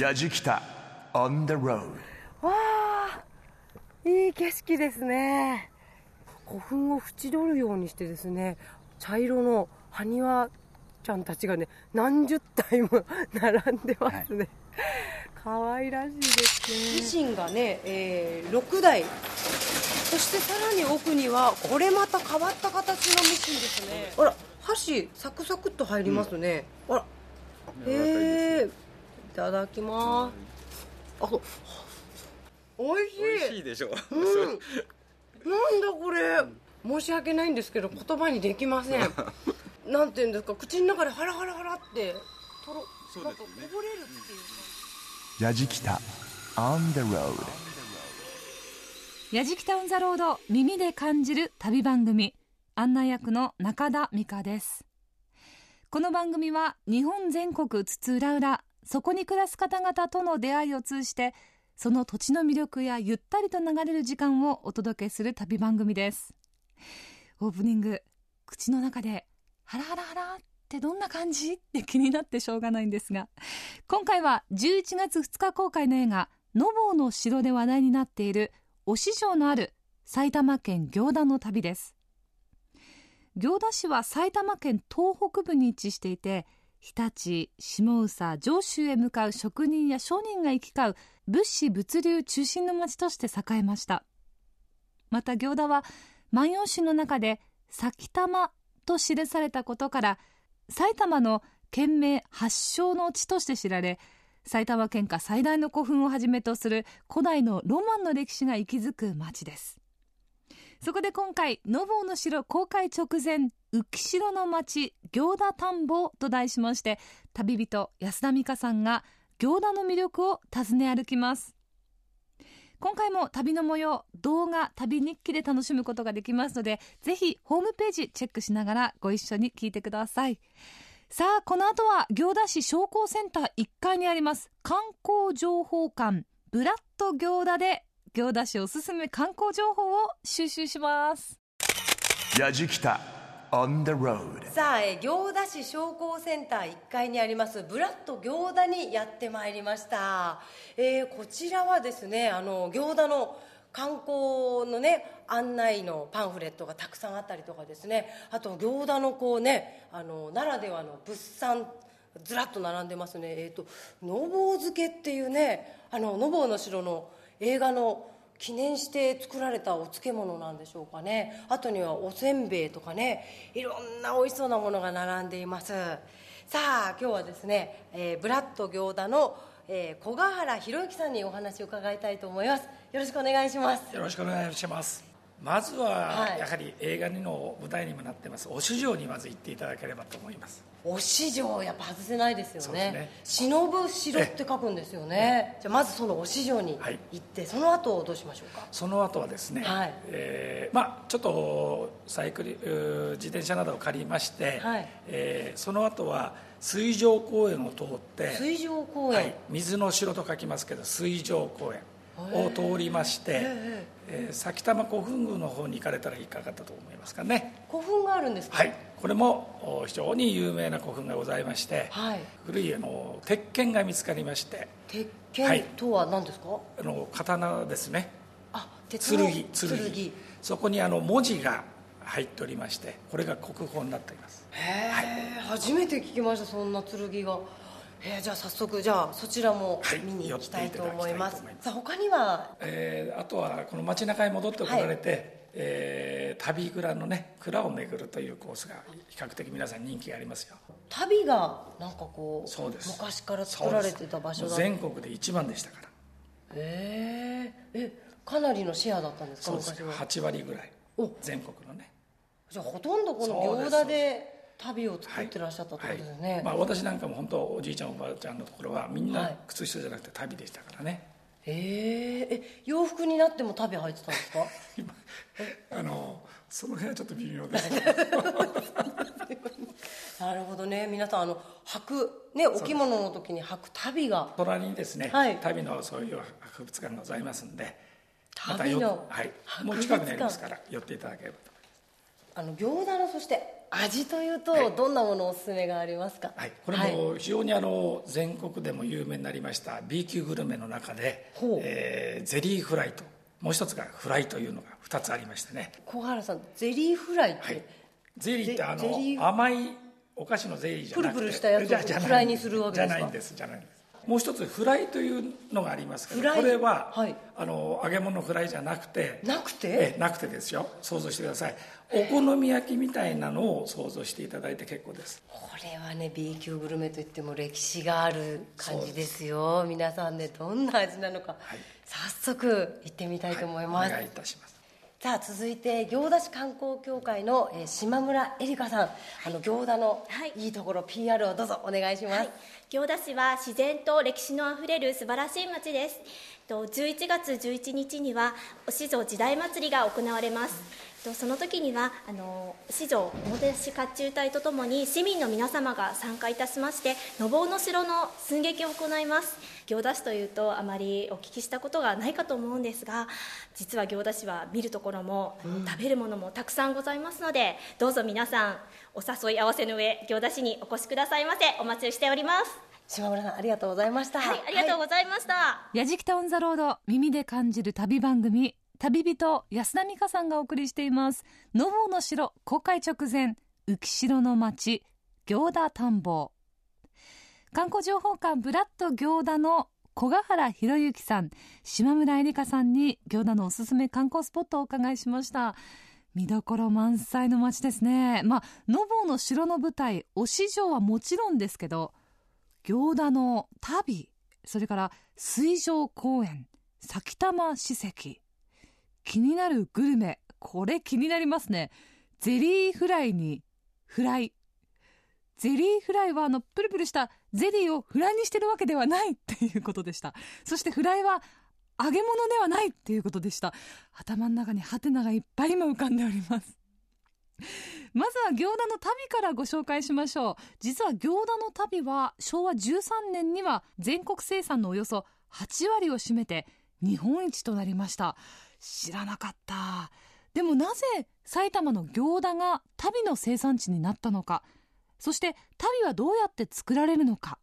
やじきた on the road わあいい景色ですね。古墳を縁取るようにしてですね茶色の埴輪ちゃんたちがね何十体も 並んでますね、可愛らしいですね。ミシンがね、えー、6台そしてさらに奥にはこれまた変わった形のミシンですね。あら箸サクサクっと入りますね、うん、あら。へえいただきます。あ美味しい。美味しいでしょ。う、うん、なんだこれ。申し訳ないんですけど言葉にできません。なんていうんですか。口の中でハラハラハラってとろ、ね、なんかこぼれるっていう。やじきた。On the road やじきたオンザロード耳で感じる旅番組。案内役の中田美香です。この番組は日本全国津々浦々そこに暮らす方々との出会いを通じてその土地の魅力やゆったりと流れる時間をお届けする旅番組です。オープニング口の中でハラハラハラってどんな感じ？って気になってしょうがないんですが今回は11月2日公開の映画「のぼうの城」で話題になっている忍城のある埼玉県行田の旅です。行田市は埼玉県東北部に位置していて日立下宇上州へ向かう職人や商人が行き交う物資物流中心の町として栄えました。また行田は万葉集の中で「埼玉」と記されたことから埼玉の県名発祥の地として知られ埼玉県下最大の古墳をはじめとする古代のロマンの歴史が息づく町です。そこで今回「のぼうの城」公開直前浮城の町行田田んぼと題しまして旅人安田美香さんが行田の魅力を訪ね歩きます。今回も旅の模様動画旅日記で楽しむことができますのでぜひホームページチェックしながらご一緒に聞いてください。さあこの後は行田市商工センター1階にあります観光情報館ブラッド行田で行田市おすすめ観光情報を収集します。やじきた。On the road. さあ、え行田市商工センター1階にありますブラッド行田にやってまいりました、えー、こちらはですねあの行田の観光のね案内のパンフレットがたくさんあったりとかですね。あと行田のこうねあのならではの物産ずらっと並んでますね。えっ、ー、とのぼう漬けっていうねあののぼうの城の映画の記念して作られたお漬物なんでしょうかね。あとにはおせんべいとかね。いろんな美味しそうなものが並んでいます。さあ今日はですね、えー、ブラッド行田の、えー、小ヶ原博之さんにお話を伺いたいと思います。よろしくお願いします。よろしくお願いします。まずはやはり映画の舞台にもなってます。忍城にまず行っていただければと思います。忍城やっぱ外せないですよね。ね。忍ぶ城って書くんですよね。じゃあまずその忍城に行って、はい、その後どうしましょうか？その後はですね、はい。えー、まあちょっとサイクリ自転車などを借りまして、はい。えー、その後は水上公園を通って水上公園、はい、水の城と書きますけど水上公園を通りまして、えー、埼玉古墳宮の方に行かれたらいかがだと思いますかね？古墳があるんですか？はい。これも非常に有名な古墳がございまして、はい、古いあの鉄剣が見つかりまして。鉄剣とは何ですか、はい、あの刀ですね。あ鉄剣剣。そこにあの文字が入っておりましてこれが国宝になっております。へえ、はい、初めて聞きましたそんな剣がえー、じゃあ早速じゃあそちらも見に行きたいと思います、はい、さあ他には、えー、あとはこの街中に戻ってこられて、はい、えー、旅蔵のね蔵を巡るというコースが比較的皆さん人気がありますよ。旅がなんかこうそうです。昔から作られてた場所だ全国で一番でしたから。へえー、えかなりのシェアだったんですかそうです。8割ぐらい。全国のね。じゃあほとんどこの行田で旅を作ってらっしゃったところですね、はい。はい、まあ、私なんかも本当おじいちゃんおばあちゃんのところはみんな靴下じゃなくて旅でしたからね、はい、ええ洋服になっても旅入ってたんですか？あのその辺はちょっと微妙です。なるほどね。皆さんあの履くねお着物の時に履く足袋が。隣にですね、はい、足袋のそういう博物館がございますんで足袋の、はい、もう近くにありますから寄っていただければと。あの行田のそして味というとどんなものおすすめがありますか、はい、これも非常にあの全国でも有名になりました B 級グルメの中で、えー、ゼリーフライともう一つがフライというのが2つありましてね。小原さんゼリーフライって、はい、ゼリーってあの甘いお菓子のゼリーじゃなくてプルプルしたやつをフライにするわけですか？じゃないんです。じゃないんですもう一つフライというのがありますけどこれは、はい、あの揚げ物フライじゃなくてなくて？えなくてですよ。想像してください。お好み焼きみたいなのを想像していただいて結構です。これはね B 級グルメといっても歴史がある感じですよ。皆さんねどんな味なのか、はい、早速行ってみたいと思います、はい、お願いいたしますさあ続いて行田市観光協会の、えー、島村えりかさん。あの行田のい。いところ、はい、PR をどうぞお願いします、はい、行田市は自然と歴史のあふれる素晴らしい町です。11月11日にはおしぞ時代祭りが行われますその時にはあの市場おもてなし甲冑隊とともに市民の皆様が参加いたしましてのぼうの城の寸劇を行います。行田市というとあまりお聞きしたことがないかと思うんですが実は行田市は見るところも、うん、食べるものもたくさんございますのでどうぞ皆さんお誘い合わせの上行田市にお越しくださいませ。お待ちしております。島村さんありがとうございました。はいありがとうございました、やじきたオンザロード耳で感じる旅番組旅人安田美香さんがお送りしています。のぼうの城公開直前浮城の町行田田んぼ観光情報館ブラッド行田の小ヶ原博之さん島村えりかさんに行田のおすすめ観光スポットをお伺いしました。見どころ満載の街ですね。まあのぼうの城の舞台忍城はもちろんですけど行田の旅それから水上公園埼玉史跡気になるグルメ。これ気になりますね。ゼリーフライにフライ。ゼリーフライはあのプルプルしたゼリーをフライにしてるわけではない っていうことでした。そしてフライは揚げ物ではないっていうことでした。頭の中にハテナがいっぱい今浮かんでおります。まずは行田の足袋からご紹介しましょう。実は行田の足袋は昭和13年には全国生産のおよそ8割を占めて日本一となりました。知らなかった。でもなぜ埼玉の行田が足袋の生産地になったのか。そして足袋はどうやって作られるのか。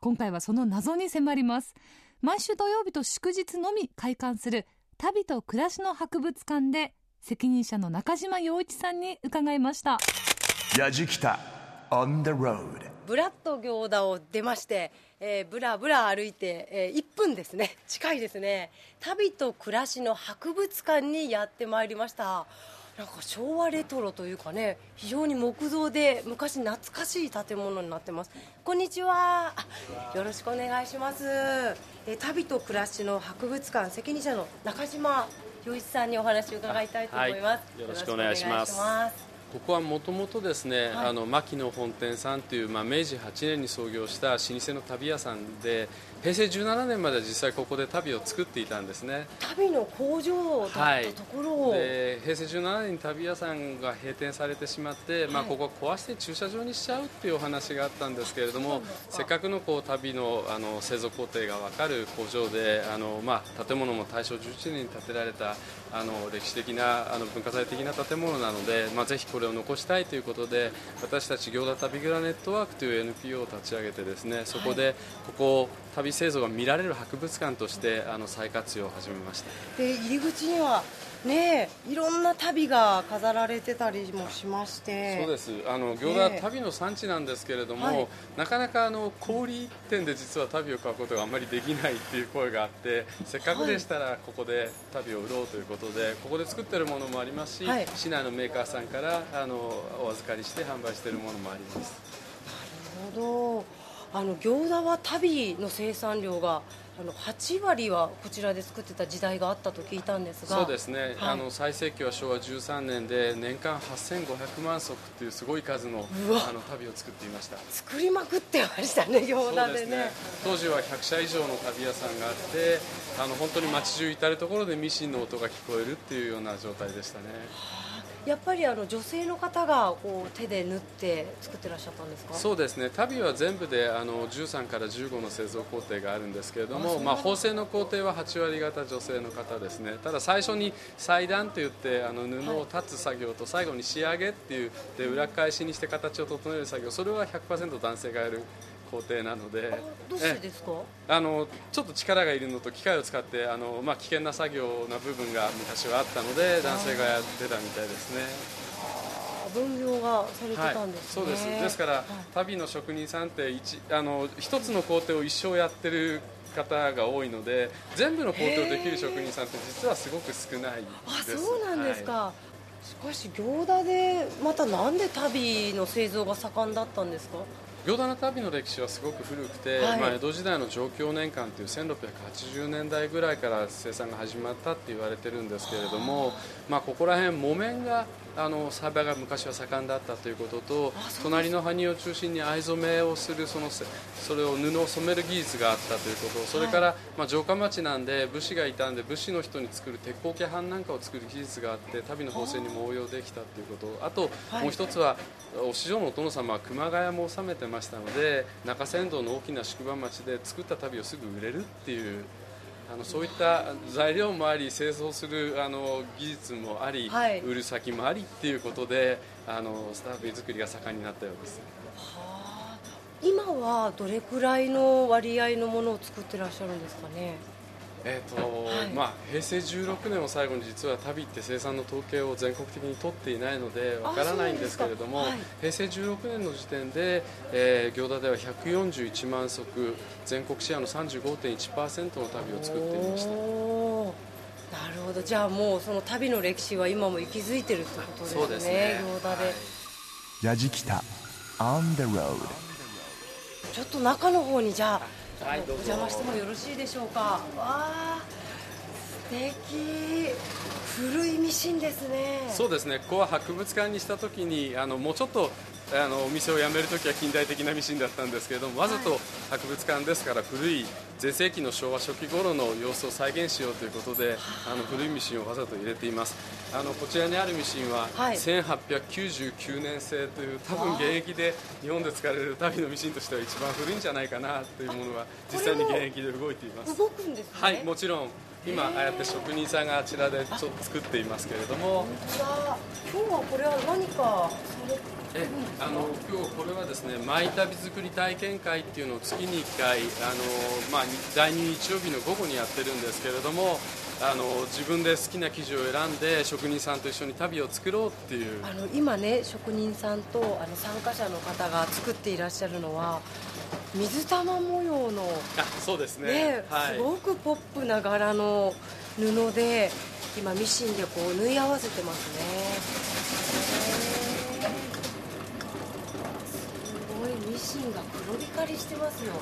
今回はその謎に迫ります。毎週土曜日と祝日のみ開館する。旅と暮らしの博物館で責任者の中島洋一さんに伺いました。矢じきた。On the road. ブラッド行田を出ましてえー、ぶらぶら歩いて、えー、1分ですね。近いですね。旅と暮らしの博物館にやってまいりました。なんか昭和レトロというかね非常に木造で昔懐かしい建物になってます。こんにちは。よろしくお願いします、えー、旅と暮らしの博物館責任者の中島洋一さんにお話を伺いたいと思います、はい、よろしくお願いしますここはもともとですね、はい、あの牧野本店さんという、まあ、明治8年に創業した老舗の旅屋さんで平成17年まで実際ここで足袋を作っていたんですね。足袋の工場だったところを、はい、で平成17年に足袋屋さんが閉店されてしまって、はい、まあ、ここ壊して駐車場にしちゃうっていうお話があったんですけれどもせっかくのこう足袋のあの製造工程が分かる工場であの、まあ、建物も大正11年に建てられたあの歴史的なあの文化財的な建物なので、まあ、ぜひこれを残したいということで私たち行田旅蔵ネットワークという NPO を立ち上げてですねそこでここ旅製造が見られる博物館としてあの再活用を始めました。で入り口にはねいろんな旅が飾られてたりもしまして。そうです。あの行田は旅の産地なんですけれども、はい、なかなかあの小売店で実は旅を買うことがあんまりできないっていう声があってせっかくでしたらここで旅を売ろうということでここで作ってるものもありますし、はい、市内のメーカーさんからあのお預かりして販売しているものもあります。なるほどあの餃子は足袋の生産量があの8割はこちらで作ってた時代があったと聞いたんですが。そうですね、はい、あの最盛期は昭和13年で年間8500万足っていうすごい数のあの旅を作っていました。作りまくってましたね餃子でね、ね、当時は100社以上の旅屋さんがあってあの本当に街中至る所でミシンの音が聞こえるっていうような状態でしたね、はあやっぱりあの女性の方がこう手で縫って作ってらっしゃったんですか？そうですね。足袋は全部であの13から15の製造工程があるんですけれどもまあ、縫製の工程は8割方女性の方ですね。ただ最初に裁断といってあの布を立つ作業と最後に仕上げっていうで裏返しにして形を整える作業それは100%男性がやる工程なので。どうしてですか？あのちょっと力がいるのと機械を使ってあの、まあ、危険な作業な部分が昔はあったので男性がやってたみたいですね。分業がされてたんですね、はい、そうです。ですから、はい、足袋の職人さんって一あの一つの工程を一生やってる方が多いので全部の工程をできる職人さんって実はすごく少ないです。あそうなんですか、はい、しかし行田でまたなんで足袋の製造が盛んだったんですか？行田の旅の歴史はすごく古くて、はい、まあ、江戸時代の上京年間という1680年代ぐらいから生産が始まったって言われてるんですけれども、まあ、ここら辺木綿があの栽培が昔は盛んだったということと隣の埴を中心に藍染めをするそのそれを布を染める技術があったということ。それから、はい、まあ、城下町なんで武士がいたんで武士の人に作る鉄鋼家版なんかを作る技術があって足袋の縫製にも応用できたということ。あと、もう一つはお師匠のお殿様は熊谷も治めてましたので中山道の大きな宿場町で作った足袋をすぐ売れるっていうあのそういった材料もあり製造するあの技術もあり、はい、売る先もありっていうことであのスターフィー作りが盛んになったようです。はあ、今はどれくらいの割合のものを作ってらっしゃるんですかね？えーと、はい、まあ、平成16年を最後に実は旅って生産の統計を全国的に取っていないのでわからないんですけれども、はい、平成16年の時点で、えー、行田では141万足全国シェアの35.1%の旅を作っていました。なるほど。じゃあもうその旅の歴史は今も息づいてるってことですねそうですね。行田で、矢敷北 On the road ちょっと中の方にじゃあはい、お邪魔してもよろしいでしょうか。わあ、素敵。古いミシンですね。そうですね。ここは博物館にした時にあのもうちょっとあのお店を辞めるときは近代的なミシンだったんですけれどもわざと博物館ですから古い全盛期の昭和初期頃の様子を再現しようということであの古いミシンをわざと入れています。あのこちらにあるミシンは、1899年製という多分現役で日本で使われる旅のミシンとしては一番古いんじゃないかなというものが実際に現役で動いています。動くんです、ね、はいもちろん。今ああやって職人さんがあちらでちょっと作っていますけれども。今日はこれは何かえあの今日これはですねマイ旅作り体験会っていうのを月に1回あの、まあ、第2日曜日の午後にやってるんですけれどもあの自分で好きな生地を選んで職人さんと一緒に旅を作ろうっていう。あの今ね職人さんとあの参加者の方が作っていらっしゃるのは水玉模様のあそうですね、ねはい、すごくポップな柄の布で今ミシンでこう縫い合わせてますねシンが黒光りしてますよ。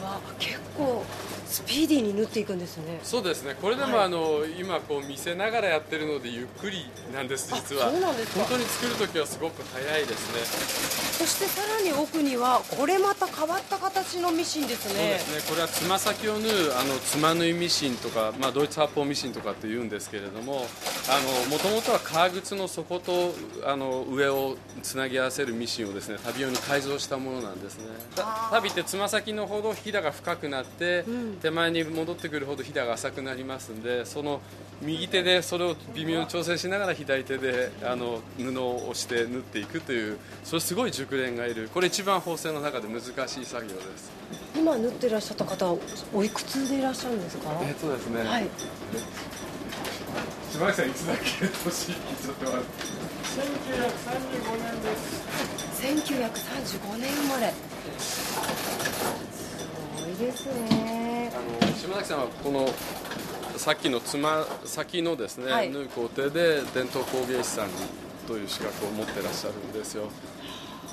うわ結構。スピーディーに縫っていくんですね。そうですね。これでも、はい、あの今こう見せながらやってるのでゆっくりなんです実は。そうなんです本当に作る時はすごく早いですね。そしてさらに奥にはこれまた変わった形のミシンですね。そうですね。これはつま先を縫うあのつま縫いミシンとか、まあ、ドイツ発泡ミシンとかって言うんですけれどももともとは革靴の底とあの上をつなぎ合わせるミシンをですね旅用に改造したものなんですね。旅ってつま先のほどひだが深くなって、うん手前に戻ってくるほどひだが浅くなりますんでその右手でそれを微妙に調整しながら左手であの布を押して縫っていくというそれすごい熟練がいる。これ一番縫製の中で難しい作業です。今縫ってらっしゃった方はおいくつでいらっしゃるんですか？えっとですね、はい、島崎さんいつだっけ？年ちょっと待って1935年です。1935年生まれすごいですね。あの島崎さんはこのさっきのつま先のですね、はい、縫う工程で伝統工芸士さんという資格を持ってらっしゃるんですよ。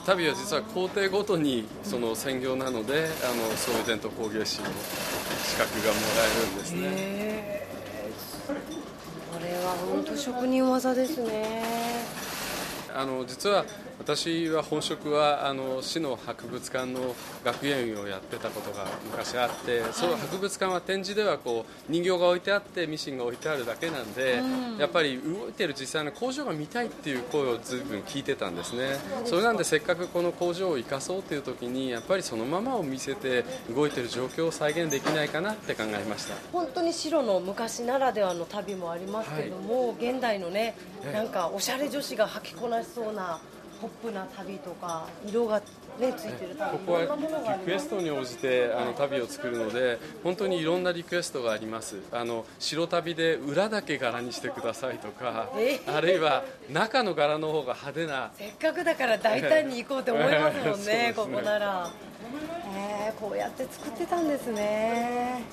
旅は実は工程ごとにその専業なので、あのそういう伝統工芸士の資格がもらえるんですね。これは本当職人技ですね。あの実は私は本職はあの市の博物館の学芸員をやってたことが昔あって、はい、その博物館は展示ではこう人形が置いてあってミシンが置いてあるだけなんで、うん、やっぱり動いてる実際の工場が見たいっていう声をずいぶん聞いてたんですね。それなんでせっかくこの工場を生かそうという時にやっぱりそのままを見せて動いてる状況を再現できないかなって考えました。本当に白の昔ならではの旅もありますけども、はい、現代のねなんかおしゃれ女子が履きこなしそうなポップな旅とか色がねついてる旅ここはリクエストに応じてあの旅を作るので本当にいろんなリクエストがあります。あの白旅で裏だけ柄にしてくださいとか、え？ー、あるいは中の柄の方が派手な。せっかくだから大胆に行こうって思いますもんね ね、ここなら、えー、こうやって作ってたんですね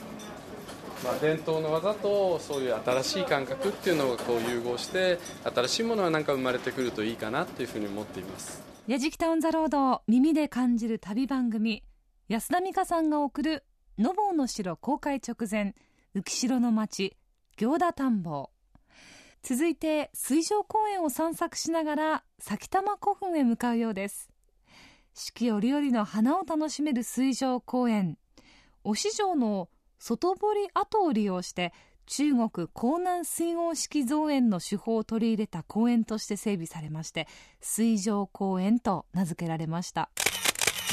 まあ、伝統の技とそういう新しい感覚っていうのをこう融合して新しいものは何か生まれてくるといいかなっていうふうに思っています。やじきたオンザロード耳で感じる旅番組。安田美香さんが送る「のぼうの城」公開直前浮城の町行田田んぼ続いて水上公園を散策しながら埼玉古墳へ向かうようです。四季折々の花を楽しめる水上公園。忍城の外堀跡を利用して中国江南水郷式造園の手法を取り入れた公園として整備されまして水上公園と名付けられました。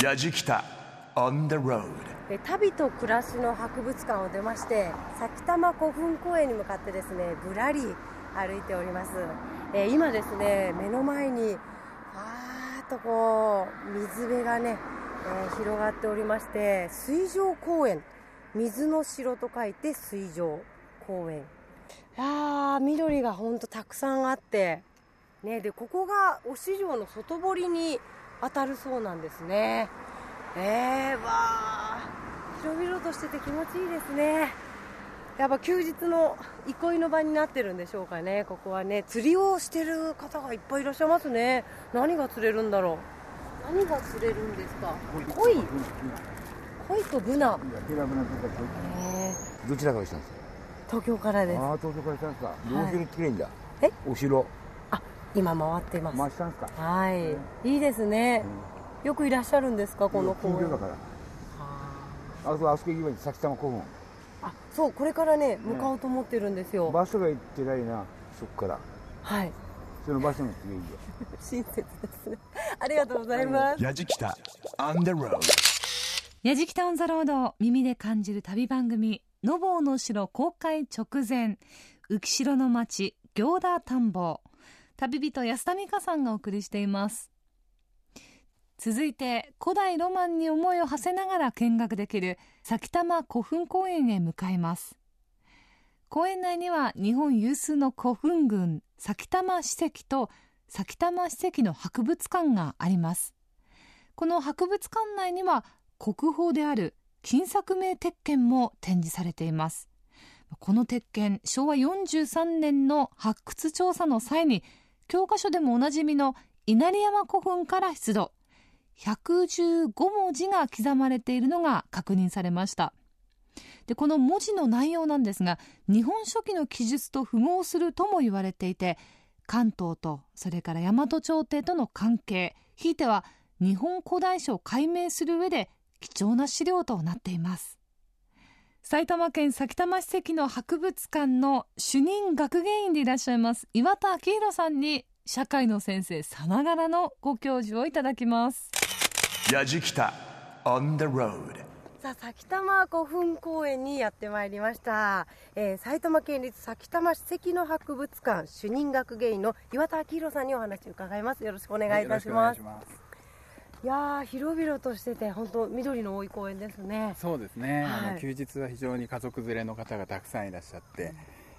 矢じきた On the road 旅と暮らしの博物館を出まして埼玉古墳公園に向かってですねぶらり歩いております、えー、今ですね目の前にあーっとこう水辺がね、えー、広がっておりまして水上公園水の城と書いて水上公園。あ緑がほんとたくさんあって。ねでここが忍城の外堀に当たるそうなんですね。えー、わあ広々としてて気持ちいいですね。やっぱ休日の憩いの場になってるんでしょうかねここはね。釣りをしてる方がいっぱいいらっしゃいますね。何が釣れるんだろう。何が釣れるんですか？鯉鯉とブナ。どちらから来たんですか東京からです。ああ東京から来たんですか。どうする？っていいんだえ？お城。あ今回ってます。回したんですか？はい、いいですね、よくいらっしゃるんですかこの公園？だから。あ。そあそこ行けば崎玉古墳あそうこれからね向かおうと思ってるんですよ、場所が行ってないなそこから。はい。その場所の次いいよ。親切ですね。ありがとうございます。やじきた。On the road やじきたオンザロード耳で感じる旅番組のぼうの城公開直前浮城の町行田田んぼ旅人安田美香さんがお送りしています。続いて古代ロマンに思いを馳せながら見学できる埼玉古墳公園へ向かいます。公園内には日本有数の古墳群埼玉史跡と埼玉史跡の博物館があります。この博物館内には国宝である金作名鉄剣も展示されています。この鉄剣昭和43年の発掘調査の際に教科書でもおなじみの稲荷山古墳から出土。115文字が刻まれているのが確認されました。でこの文字の内容なんですが日本書紀の記述と符合するとも言われていて関東とそれから大和朝廷との関係ひいては日本古代史を解明する上で貴重な資料となっています。埼玉県埼玉史跡の博物館の主任学芸員でいらっしゃいます岩田明宏さんに社会の先生さながらのご教授をいただきます。やじきた On the road さあ埼玉古墳公園にやってまいりました、えー、埼玉県立埼玉史跡の博物館主任学芸員の岩田明宏さんにお話を伺います。よろしくお願いいたします、はいいや広々としてて本当緑の多い公園ですね。そうですね、はい、あの休日は非常に家族連れの方がたくさんいらっしゃって、うん、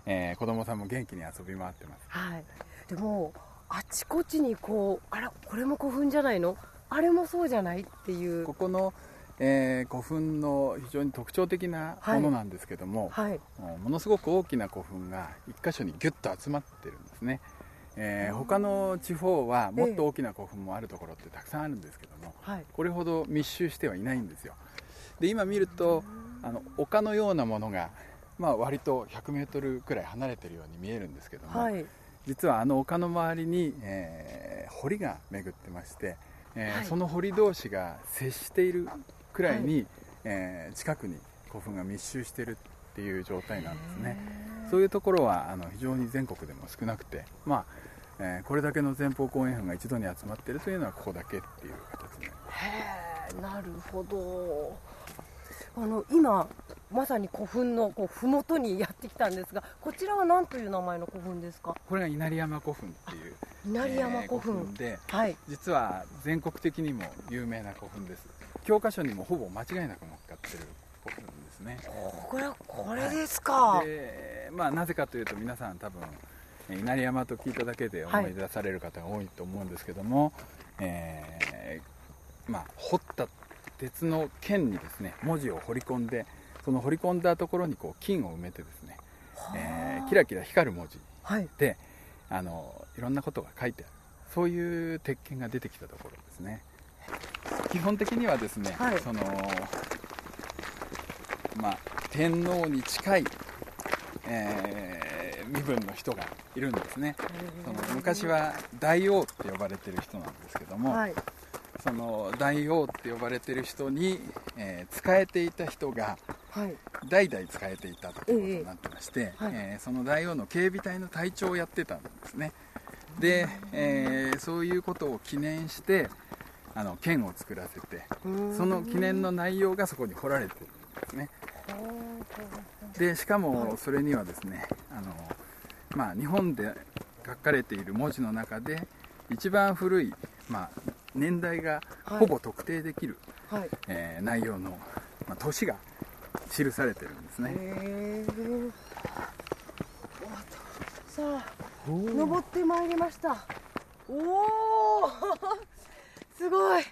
えー、子供さんも元気に遊び回ってます、はい、でもあちこちにこうあらこれも古墳じゃないの？あれもそうじゃない？っていう。ここのえー、古墳の非常に特徴的なものなんですけども、はい。はい、ものすごく大きな古墳が一箇所にギュッと集まってるんですね、えー、他の地方はもっと大きな古墳もあるところってたくさんあるんですけども、えこれほど密集してはいないんですよ。で今見るとあの丘のようなものが、まあ、割と 100m くらい離れてるように見えるんですけども、はい、実はあの丘の周りに、ええー、堀が巡ってまして、えーはい、その堀同士が接しているくらいに、はい、えー、近くに古墳が密集しているっていう状態なんですね。そういうところはあの非常に全国でも少なくて、まあえー、これだけの前方後円墳が一度に集まっているというのはここだけっていう形になります。へえなるほど。あの今まさに古墳のこう麓にやってきたんですがこちらは何という名前の古墳ですか？これが稲荷山古墳っていう稲荷山古墳,、で、はい、実は全国的にも有名な古墳です。教科書にもほぼ間違いなく乗っかってる古墳ですね。これこれですか、はい、でまあなぜかというと皆さん多分稲荷山と聞いただけで思い出される方が多いと思うんですけども、はい、えー、まあ、掘った鉄の剣にですね文字を彫り込んでその彫り込んだところにこう金を埋めてですね、えー、キラキラ光る文字で、はい、あのいろんなことが書いてある。そういう鉄剣が出てきたところですね。基本的にはですね、はい、そのまあ、天皇に近い、えー、身分の人がいるんですね。その昔は大王って呼ばれてる人なんですけども、はい、その大王って呼ばれてる人に、えー、仕えていた人が、はい、代々仕えていたということになってまして、えーはい、えー、その大王の警備隊の隊長をやってたんですね。で、えー、そういうことを記念してあの剣を作らせてその記念の内容がそこに彫られてるんですね。でしかもそれにはですねまあ、日本で書かれている文字の中で一番古い、まあ、年代がほぼ特定できる、はい、えー、内容の、まあ、年が記されてるんですね。さあ登ってまいりました。おお すごい。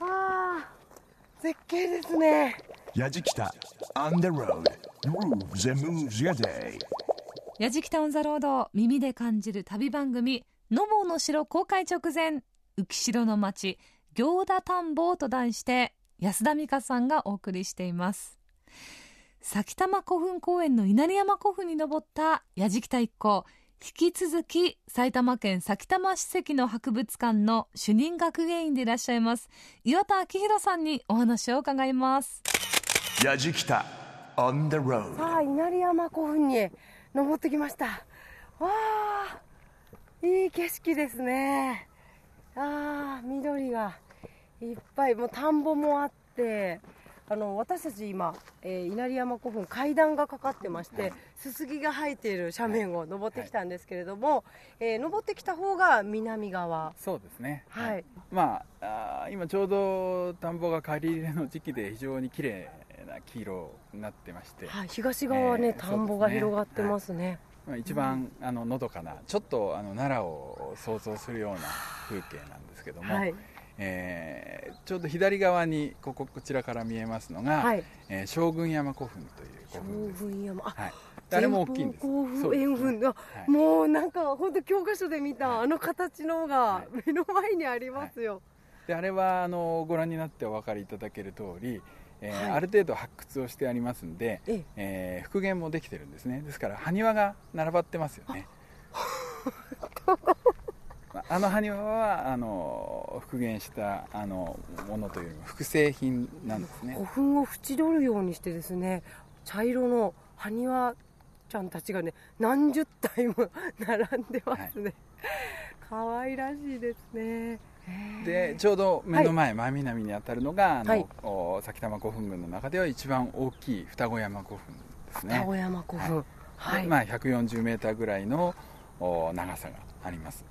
ああ絶景ですね。やじきた。On the road. Grooves and moves your day やじきたオンザロード耳で感じる旅番組のぼうの城公開直前浮城の町行田田んぼと題して安田美香さんがお送りしています。埼玉古墳公園の稲荷山古墳に登った矢敷田一行引き続き埼玉県埼玉史跡の博物館の主任学芸員でいらっしゃいます岩田明宏さんにお話を伺います。矢敷田 on the road さあ稲荷山古墳に登ってきました。わあいい景色ですね。ああ緑がいっぱい。もう田んぼもあってあの私たち今、えー、稲荷山古墳階段がかかってましてすすぎが生えている斜面を登ってきたんですけれども、はい、えー、登ってきた方が南側。そうですね。はい、まああ今ちょうど田んぼが刈り入れの時期で非常に綺麗な黄色になってまして、はい、東側はね、えー、田んぼが広がってますね、一番あののどかなちょっとあの奈良を想像するような風景なんですけども、はい、えー、ちょうど左側にこここちらから見えますのが、はい、えー、将軍山古墳という古墳です。将軍山。はい。あれも大きいんです。円墳。はい、もうなんか本当教科書で見た、あの形のが目の前にありますよ、であれはあのご覧になってお分かりいただける通りえーはい、ある程度発掘をしてありますんで、ええ。ー、復元もできてるんですね。ですから埴輪が並ばってますよね。あの埴輪はあの復元したあのものというよりも複製品なんですね。古墳を縁取るようにしてですね茶色の埴輪ちゃんたちがね何十体も 並んでますね、はい、可愛らしいですねでちょうど目の前、真南に当たるのがあの、はい、埼玉古墳群の中では一番大きい双子山古墳ですね。双子山古墳、はい、まあ、140メーターぐらいの長さがあります、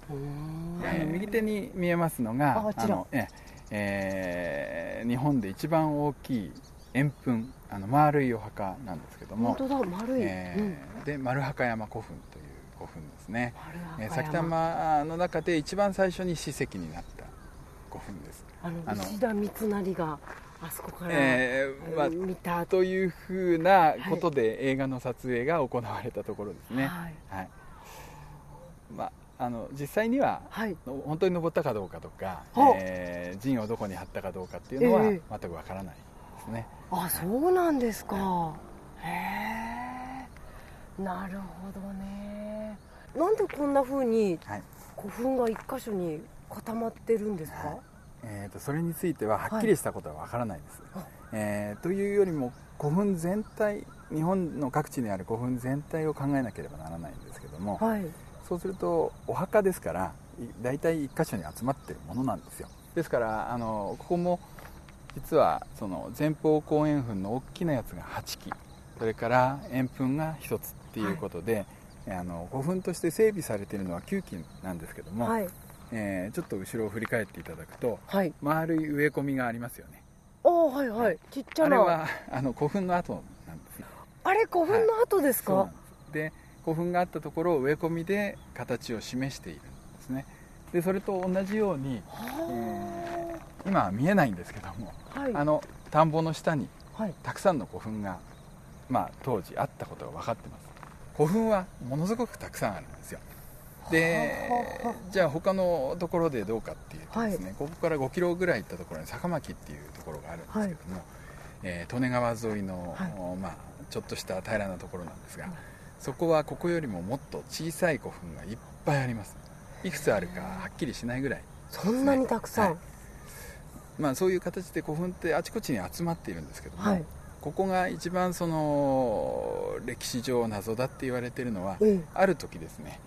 えー、右手に見えますのがあのえ、えー、日本で一番大きい円墳あの丸いお墓なんですけども。本当だ丸い、えー、うん、で丸墓山古墳という古墳ですね、えー、埼玉の中で一番最初に史跡になった古墳です。あの石田三成があそこから、えーまあ、見た。というふうなことで映画の撮影が行われたところですね、はい、はい、まああの実際には、はい、本当に登ったかどうかとか、えー、陣をどこに張ったかどうかっていうのは全くわからないですね、えー、あそうなんですか、へえなるほどね。なんでこんなふうに古墳が一箇所に固まってるんですか、えーと、それについてははっきりしたことはわからないです、はい、えー、というよりも古墳全体日本の各地にある古墳全体を考えなければならないんですけども、はい、そうするとお墓ですから大体1箇所に集まってるものなんですよ。ですからあのここも実はその前方後円墳の大きなやつが8基それから円墳が1つっていうことで、はい、あの古墳として整備されているのは9基なんですけども、はい、えー、ちょっと後ろを振り返っていただくと、はい、丸い植え込みがありますよね。おはいはい、ちっちゃな。あれはあの古墳の跡なんですあれ古墳の跡ですか、で古墳があったところを植え込みで形を示しているんですね。でそれと同じように、えー、今は見えないんですけども、はい、あの田んぼの下にたくさんの古墳が、まあ、当時あったことが分かってます。古墳はものすごくたくさんあるんですよでじゃあ他のところでどうかっていうとですね、はい、ここから5キロぐらい行ったところに坂巻っていうところがあるんですけども、はい、えー、利根川沿いの、はい、まあ、ちょっとした平らなところなんですが、そこはここよりももっと小さい古墳がいっぱいあります。いくつあるかはっきりしないぐらい、ね、そんなにたくさん、まあ、そういう形で古墳ってあちこちに集まっているんですけども、ここが一番その歴史上謎だって言われているのは、うん、ある時ですね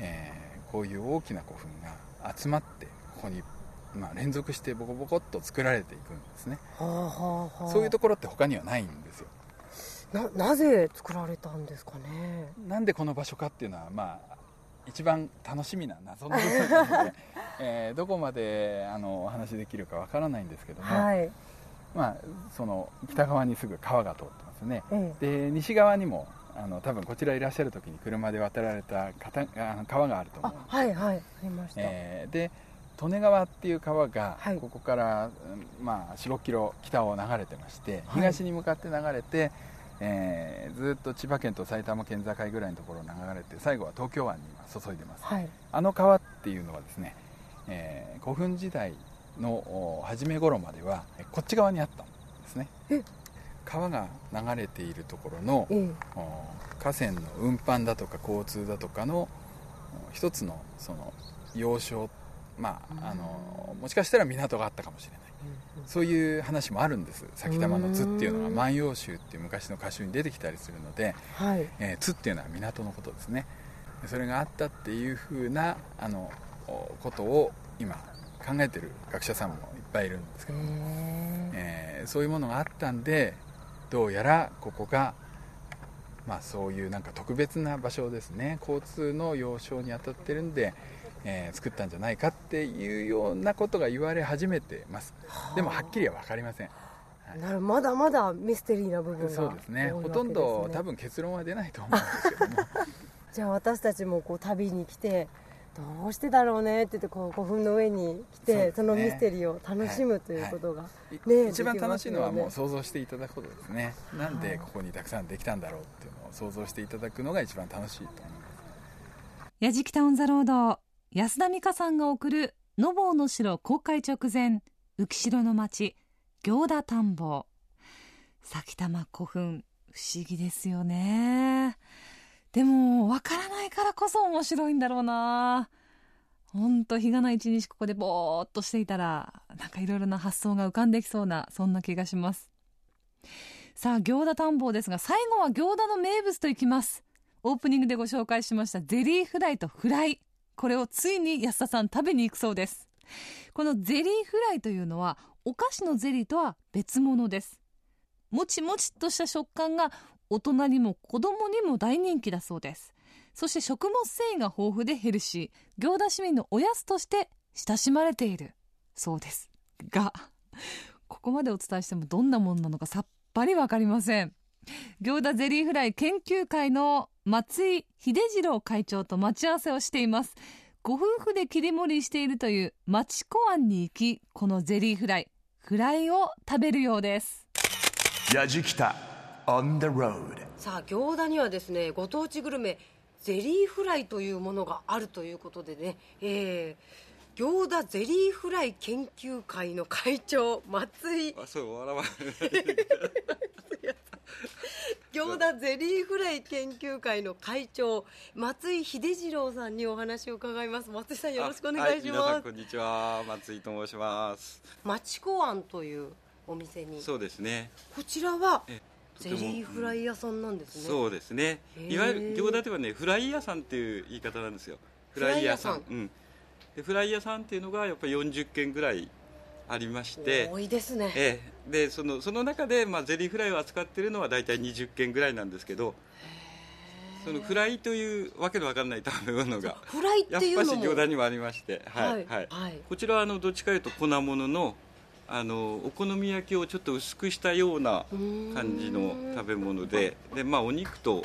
えー、こういう大きな古墳が集まってここに、まあ、連続してボコボコっと作られていくんですね、はあはあ、そういうところって他にはないんですよ。ななぜ作られたんですかね？なんでこの場所かっていうのはまあ一番楽しみな謎の部分なので、えー、どこまであのお話しできるかわからないんですけども、はい、まあ、その北側にすぐ川が通ってますね、ええ、で西側にもあの多分こちらいらっしゃる時に車で渡られた川があると思うんですはいはいありました、えー、で利根川っていう川がここから、まあ、4 6キロ北を流れてまして東に向かって流れて、はい、えー、ずっと千葉県と埼玉県境ぐらいのところを流れて最後は東京湾に今注いでます、はい、あの川っていうのはですね、えー、古墳時代の初め頃まではこっち側にあったんですね川が流れているところの、うん、河川の運搬だとか交通だとかの一つのその要衝まあ、あのもしかしたら港があったかもしれない、そういう話もあるんです。埼玉の津っていうのが「万葉集」っていう昔の歌集に出てきたりするので、はい、えー、津っていうのは港のことですね。それがあったっていうふうなあのことを今考えてる学者さんもいっぱいいるんですけども、えー、そういうものがあったんでどうやらここが、まあ、そういうなんか特別な場所ですね。交通の要衝に当たってるんで、えー、作ったんじゃないかっていうようなことが言われ始めてます。でもはっきりは分かりません、はい、なるまだまだミステリーな部分が、ね、そうですね。ほとんど多分結論は出ないと思うんですけども。じゃあ私たちもこう旅に来てどうしてだろうねって言ってこう古墳の上に来て、ね、そのミステリーを楽しむということが、はい。ね、一番楽しいのはもう想像していただくことですね、なんでここにたくさんできたんだろうっていうのを想像していただくのが一番楽しいと思いますやじきた On the Road 安田美香さんが送るのぼうの城公開直前浮城の町行田田んぼ埼玉古墳不思議ですよねでも、わからないからこそ面白いんだろうなほんと、日がない一日ここでぼーっとしていたら、なんかいろいろな発想が浮かんできそうな、そんな気がします。さあ、行田探訪ですが、最後は行田の名物といきます。オープニングでご紹介しましたゼリーフライとフライ。これをついに安田さん食べに行くそうです。このゼリーフライというのは、お菓子のゼリーとは別物です。もちもちっとした食感が大人にも子供にも大人気だそうです。そして食物繊維が豊富でヘルシー。行田市民のおやつとして親しまれているそうですがここまでお伝えしてもどんなものなのかさっぱりわかりません。行田ゼリーフライ研究会の松井秀次郎会長と待ち合わせをしています。ご夫婦で切り盛りしているという町子庵に行きこのゼリーフライフライを食べるようです。やじきた。On the road. さあ行田にはですねご当地グルメゼリーフライというものがあるということでね、えー、行田ゼリーフライ研究会の会長松井。あそう笑わ餃子 ゼリーフライ研究会の会長松井秀次郎さんにお話を伺います。松井さんよろしくお願いします、はい、こんにちは。松井と申します。町子庵というお店に。そうですね。こちらはゼリーフライ屋さんなんですね、うん、そうですね。いわゆる行田ではねフライ屋さんっていう言い方なんですよ。フライ屋さん。うん。でフライ屋さんっていうのがやっぱり40軒ぐらいありまして。多いですね、ええ、でそのその中で、まあ、ゼリーフライを扱っているのは大体20軒ぐらいなんですけどそのフライというわけのわからない食べ物が。フライっていうのも。やっぱし餃子にもありまして、はい。はい、はい、こちらはあのどっちかというと粉物のあのお好み焼きをちょっと薄くしたような感じの食べ物でで、まあ、お肉と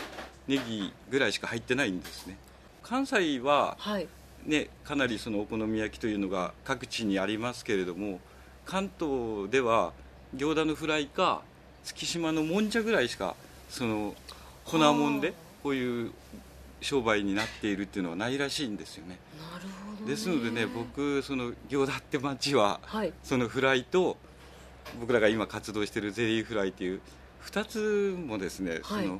ネギぐらいしか入ってないんですね。関西は、はい。ね、かなりそのお好み焼きというのが各地にありますけれども関東では行田のフライか月島のもんじゃぐらいしかその粉もんでこういう商売になっているっていうのはないらしいんですよね、ですのでね僕その行田って町は、はい、そのフライと僕らが今活動しているゼリーフライという2つもですね、はい、その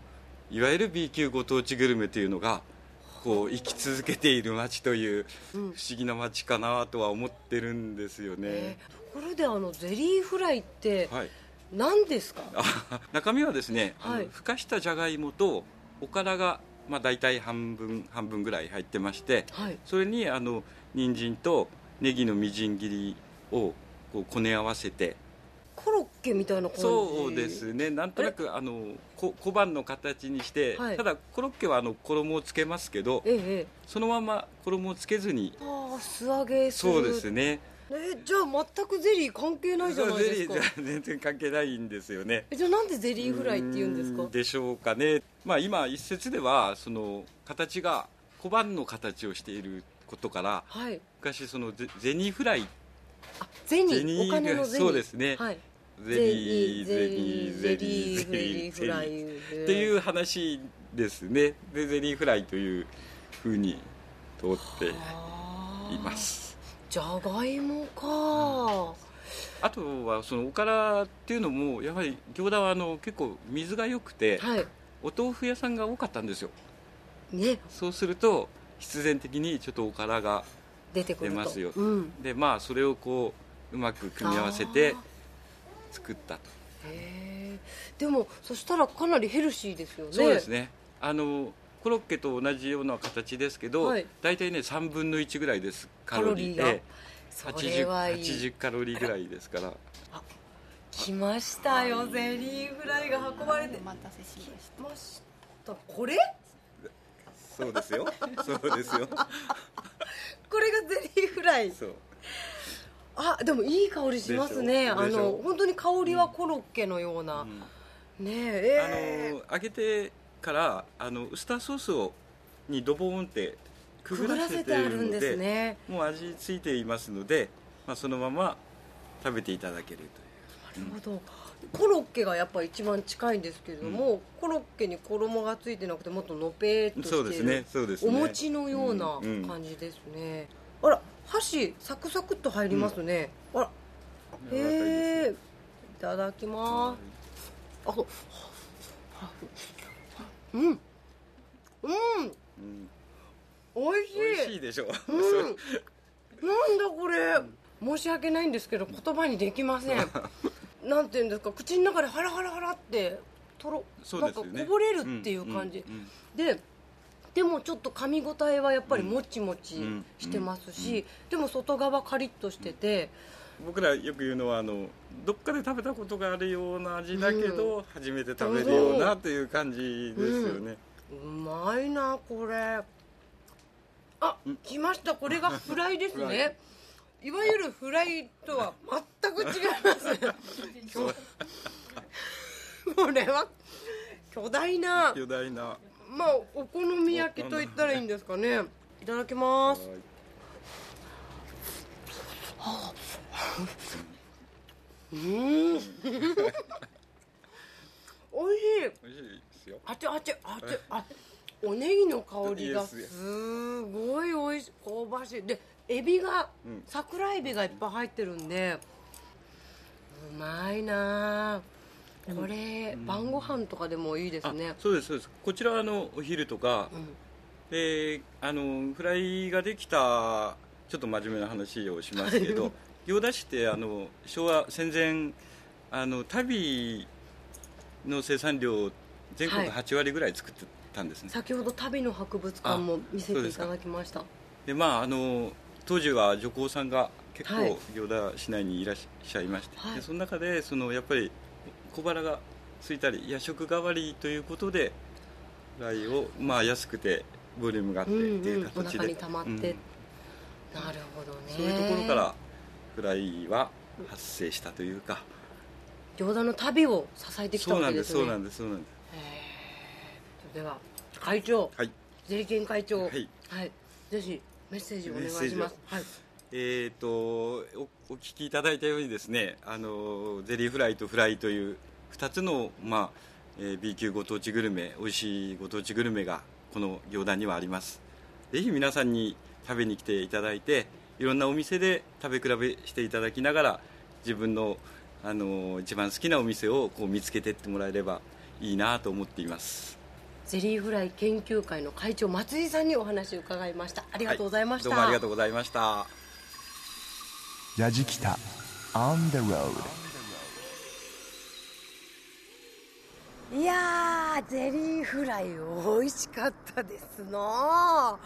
いわゆる B 級ご当地グルメというのがこう生き続けている町という不思議な町かなとは思ってるんですよね、えー、ところであのゼリーフライって何ですか、はい、中身はですね、はい、ふかしたじゃがいもとおからがまあ大体半分半分ぐらい入ってまして、はい、それにあの人参とネギのみじん切りをこうこね合わせて。コロッケみたいな感じ？そうですね。なんとなくあのこ小判の形にして、はい、ただコロッケはあの衣をつけますけど、ええ、そのまま衣をつけずに。ああ素揚げする。そうですねえじゃあ全くゼリー関係ないじゃないですか。ゼリー全然関係ないんですよね。じゃあなんでゼリーフライって言うんですか？でしょうかね。まあ今一説ではその形が小判の形をしていることから、はい、昔そのゼニーフライ。あゼニーお金のゼニ。ーそうですね、はい、ゼリーゼリーゼリーゼリーフライっていう話ですね。でゼリーフライというふうに通っていますじゃがいもか、あとはそのおからっていうのもやはり行田はあの結構水が良くて、はい、お豆腐屋さんが多かったんですよ、ね、そうすると必然的にちょっとおからが出ますよ、うん、でまあそれをこううまく組み合わせて作ったと。へでもそしたらかなりヘルシーですよね。そうですね。あのコロッケと同じような形ですけど、はい、大体ね3分の1ぐらいですカロリー。で 80, 80カロリーぐらいですから。来ましたよゼリーフライが運ばれて。お待たせしました。これ？そうですよ。そうですよ。これがゼリーフライ。そう。あでもいい香りしますね。あの本当に香りはコロッケのような、うん、ねえー、あの揚げてからあのウスターソースをにドボーンってくぐらせているので、ね、もう味付いていますので、まあ、そのまま食べていただけるという。なるほど、コロッケがやっぱ一番近いんですけれども、うん、コロッケに衣がついてなくてもっとのぺーっとしている、ねね、お餅のような感じですね、うんうん、あら箸サクサクっと入りますね、うん、あら。へえいただきます。あうんうん、うん、おいしい。美味しいでしょ、うん、なんだこれ。申し訳ないんですけど言葉にできません。なんていうんですか。口の中でハラハラハラってとろ、ね、なんかこぼれるっていう感じ、うんうん、ででもちょっと噛み応えはやっぱりもちもちしてますし、でも外側カリッとしてて、僕らよく言うのはあのどっかで食べたことがあるような味だけど、初めて食べるようなという感じですよね、うまいなこれ。あ来ました。これが フライですね。いわゆるフライとは全く違います。これは巨大な。巨大な。まあお好み焼きと言ったらいいんですかね。いただきますうん。おいしい。おいしいですよ。あちあちあちあおネギの香りがすごいおいしい。香ばしい。でエビが、うん、桜エビがいっぱい入ってるんでうまいな。これ、晩ご飯とかでもいいですね。そうですそうです。こちらはあのお昼とか、うん、であのフライができたちょっと真面目な話をしますけど 行田市ってあの昭和戦前あの足袋の生産量全国8割ぐらい作ってたんですね、はい、先ほど足袋の博物館も見せていただきました。でまああの当時は女工さんが結構行田市内にいらっしゃいまして、はい、でその中でそのやっぱり小腹が空いたり夜食代わりということでフライをまあ安くてボリュームがあってっていう形で、うんうん、に溜まって、うん、なるほどね。そういうところからフライは発生したというか。行田の旅を支えてきたわけですね。そうなんですそうなんですでは会長、はい、ゼリケン会長。はい、はい、ぜひメッセージお願いします。はい。えーと、おお聞きいただいたようにですねあのゼリーフライとフライという2つの、まあえー、B 級ご当地グルメ美味しいご当地グルメがこの行田にはあります。ぜひ皆さんに食べに来ていただいていろんなお店で食べ比べしていただきながら自分のあの一番好きなお店をこう見つけていってもらえればいいなと思っています。ゼリーフライ研究会の会長松井さんにお話を伺いました。ありがとうございました、はい、どうもありがとうございました。矢敷北 On the road いやゼリーフライ美味しかったですな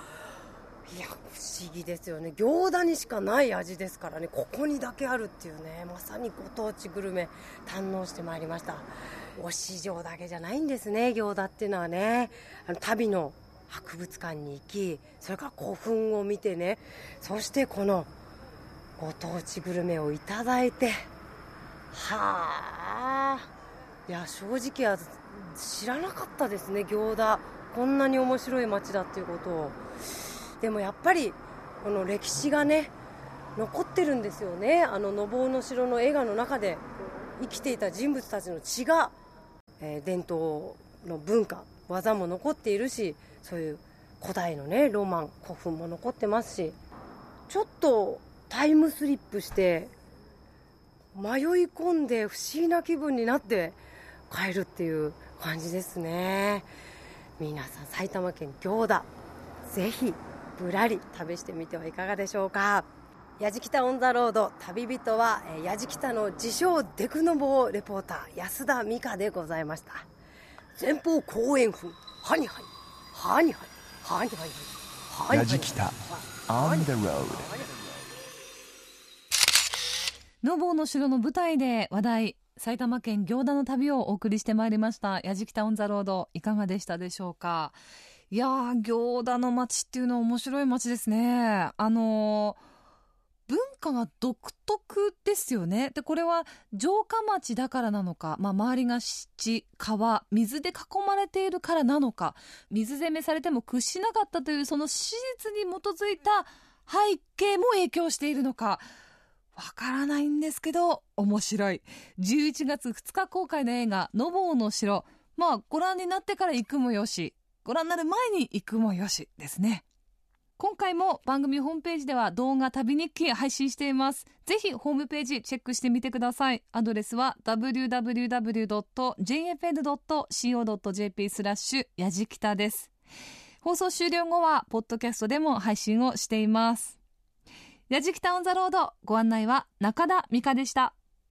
いや不思議ですよね。行田にしかない味ですからね。ここにだけあるっていうね。まさにご当地グルメ堪能してまいりました。お市場だけじゃないんですね行田っていうのはね。あの旅の博物館に行きそれから古墳を見てね。そしてこのご当地グルメをいただいてはあ。いや正直は知らなかったですね行田こんなに面白い街だっていうことを。でもやっぱりこの歴史がね残ってるんですよね。あののぼうの城の映画の中で生きていた人物たちの血が、えー、伝統の文化技も残っているしそういう古代のねロマン古墳も残ってますしちょっとタイムスリップして迷い込んで不思議な気分になって帰るっていう感じですね。皆さん埼玉県行田ぜひぶらり旅してみてはいかがでしょうか。矢敷北オン・ザ・ロード旅人は矢敷北の自称デクノボーレポーター安田美香でございました。前方後円墳はにはにはにはにはにはにはに矢敷北 On the road のぼうの城の舞台で話題埼玉県行田の旅をお送りしてまいりました。矢敷北オン・ザ・ロードいかがでしたでしょうかいやー、行田の街っていうのは面白い街ですね。あのー、文化が独特ですよね。で、これは城下町だからなのか、まあ、周りが湿地、川、水で囲まれているからなのか、水攻めされても屈しなかったというその史実に基づいた背景も影響しているのか、わからないんですけど、面白い。11月2日公開の映画、のぼうの城。まあ、ご覧になってから行くもよし、ご覧になる前に行くもよしですね。今回も番組ホームページでは動画旅日記配信しています。ぜひホームページチェックしてみてください。アドレスは www.jfn.co.jp スラッシュやじきたです。放送終了後は、ポッドキャストでも配信をしています。やじきたオンザロード、ご案内は中田美香でした。